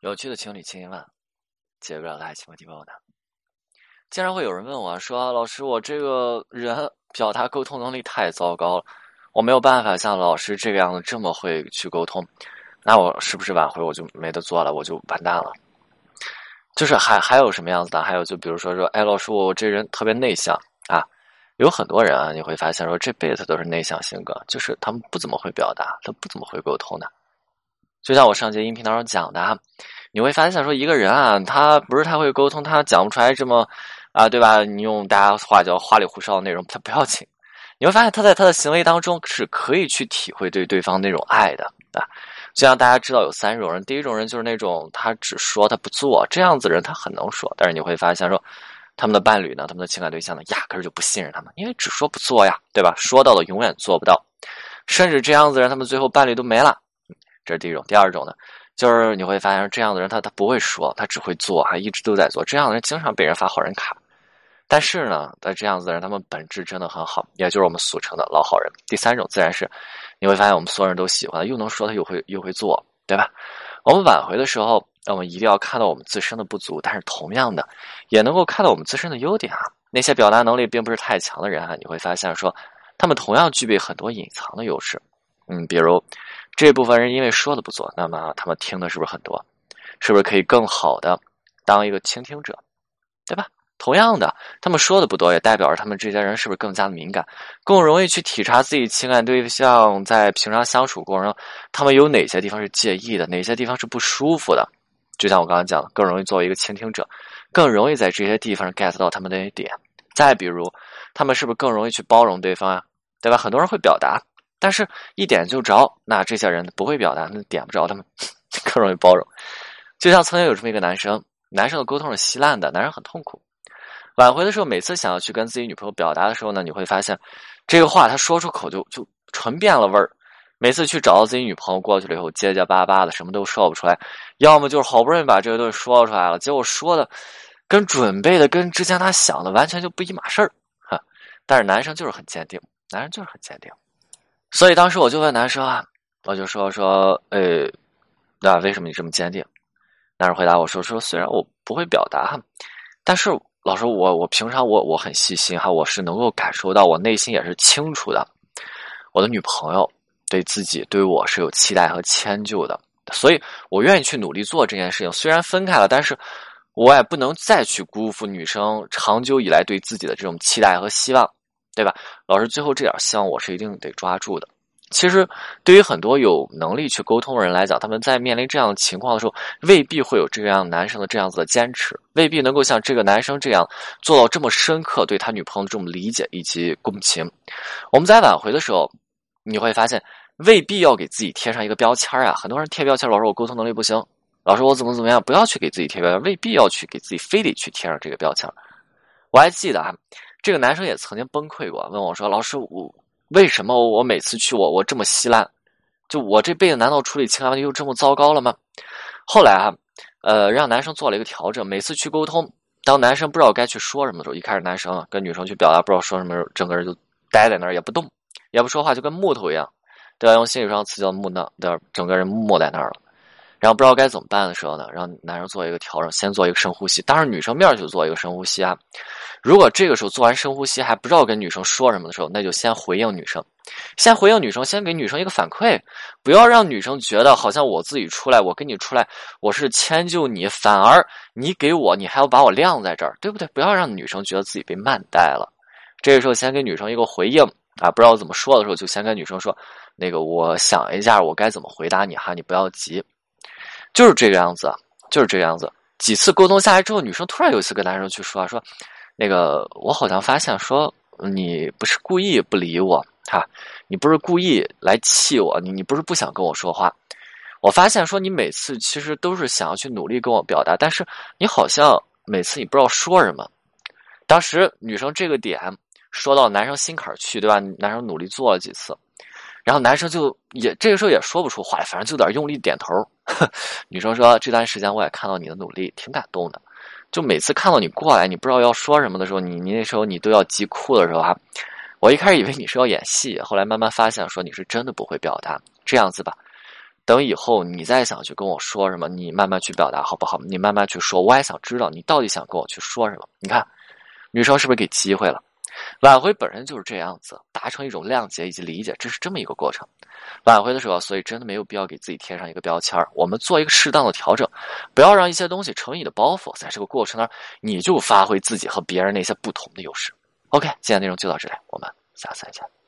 有趣的情侣千一万，解不了的爱情问题包呢。经常会有人问我说：“老师，我这个人表达沟通能力太糟糕了，我没有办法像老师这个样子这么会去沟通，那我是不是挽回我就没得做了，我就完蛋了？”就是还还有什么样子的？还有就比如说说，哎，老师，我这人特别内向啊，有很多人啊，你会发现说这辈子都是内向性格，就是他们不怎么会表达，他不怎么会沟通的。就像我上节音频当中讲的，你会发现说一个人啊，他不是太会沟通，他讲不出来这么啊，对吧？你用大家话叫花里胡哨的内容，他不要紧。你会发现他在他的行为当中是可以去体会对对方那种爱的啊。就像大家知道有三种人，第一种人就是那种他只说他不做，这样子人他很能说，但是你会发现说他们的伴侣呢，他们的情感对象呢，压根儿就不信任他们，因为只说不做呀，对吧？说到了永远做不到，甚至这样子人，他们最后伴侣都没了。这是第一种，第二种呢，就是你会发现这样的人，他他不会说，他只会做，还一直都在做。这样的人经常被人发好人卡，但是呢，在这样子的人，他们本质真的很好，也就是我们俗称的老好人。第三种自然是你会发现我们所有人都喜欢，又能说他又会又会做，对吧？我们挽回的时候，我们一定要看到我们自身的不足，但是同样的，也能够看到我们自身的优点啊。那些表达能力并不是太强的人啊，你会发现说，他们同样具备很多隐藏的优势。嗯，比如。这部分人因为说的不做，那么他们听的是不是很多？是不是可以更好的当一个倾听者，对吧？同样的，他们说的不多，也代表着他们这些人是不是更加的敏感，更容易去体察自己情感对象在平常相处过程中，他们有哪些地方是介意的，哪些地方是不舒服的？就像我刚刚讲的，更容易作为一个倾听者，更容易在这些地方 get 到他们的一点。再比如，他们是不是更容易去包容对方啊？对吧？很多人会表达。但是，一点就着，那这些人不会表达，那点不着他们，更容易包容。就像曾经有这么一个男生，男生的沟通是稀烂的，男生很痛苦。挽回的时候，每次想要去跟自己女朋友表达的时候呢，你会发现，这个话他说出口就就纯变了味儿。每次去找到自己女朋友过去了以后，结结巴巴的，什么都说不出来，要么就是好不容易把这个东西说出来了，结果说的跟准备的、跟之前他想的完全就不一码事儿。哈，但是男生就是很坚定，男生就是很坚定。所以当时我就问男生啊，我就说说，呃，那为什么你这么坚定？男生回答我说说，虽然我不会表达，但是老师我我平常我我很细心哈，我是能够感受到，我内心也是清楚的，我的女朋友对自己对我是有期待和迁就的，所以我愿意去努力做这件事情。虽然分开了，但是我也不能再去辜负女生长久以来对自己的这种期待和希望。对吧？老师，最后这点希望我是一定得抓住的。其实，对于很多有能力去沟通的人来讲，他们在面临这样的情况的时候，未必会有这样男生的这样子的坚持，未必能够像这个男生这样做到这么深刻对他女朋友的这种理解以及共情。我们在挽回的时候，你会发现，未必要给自己贴上一个标签啊。很多人贴标签，老师我沟通能力不行，老师我怎么怎么样，不要去给自己贴标签，未必要去给自己非得去贴上这个标签。我还记得啊。这个男生也曾经崩溃过，问我说：“老师，我为什么我每次去我我这么稀烂？就我这辈子难道处理情感问题就这么糟糕了吗？”后来啊，呃，让男生做了一个调整，每次去沟通，当男生不知道该去说什么的时候，一开始男生跟女生去表达不知道说什么时候，整个人就呆在那儿也不动，也不说话，就跟木头一样，对吧？用心理上词叫木讷，对，整个人木在那儿了。然后不知道该怎么办的时候呢，让男生做一个调整，先做一个深呼吸。当然，女生面去做一个深呼吸啊。如果这个时候做完深呼吸还不知道跟女生说什么的时候，那就先回应女生，先回应女生，先给女生一个反馈，不要让女生觉得好像我自己出来，我跟你出来，我是迁就你，反而你给我，你还要把我晾在这儿，对不对？不要让女生觉得自己被慢待了。这个时候先给女生一个回应啊，不知道怎么说的时候，就先跟女生说，那个我想一下，我该怎么回答你哈，你不要急。就是这个样子，就是这个样子。几次沟通下来之后，女生突然有一次跟男生去说：“说那个我好像发现说你不是故意不理我哈，你不是故意来气我，你你不是不想跟我说话。我发现说你每次其实都是想要去努力跟我表达，但是你好像每次你不知道说什么。当时女生这个点说到男生心坎儿去，对吧？男生努力做了几次。”然后男生就也这个时候也说不出话来，反正就有点用力点头。女生说：“这段时间我也看到你的努力，挺感动的。就每次看到你过来，你不知道要说什么的时候，你你那时候你都要急哭的时候啊，我一开始以为你是要演戏，后来慢慢发现说你是真的不会表达。这样子吧，等以后你再想去跟我说什么，你慢慢去表达好不好？你慢慢去说，我也想知道你到底想跟我去说什么。你看，女生是不是给机会了？挽回本身就是这样子，达成一种谅解以及理解，这是这么一个过程。挽回的时候，所以真的没有必要给自己贴上一个标签我们做一个适当的调整，不要让一些东西成为你的包袱，在这个过程当中，你就发挥自己和别人那些不同的优势。OK，今天内容就到这里，我们下次再见。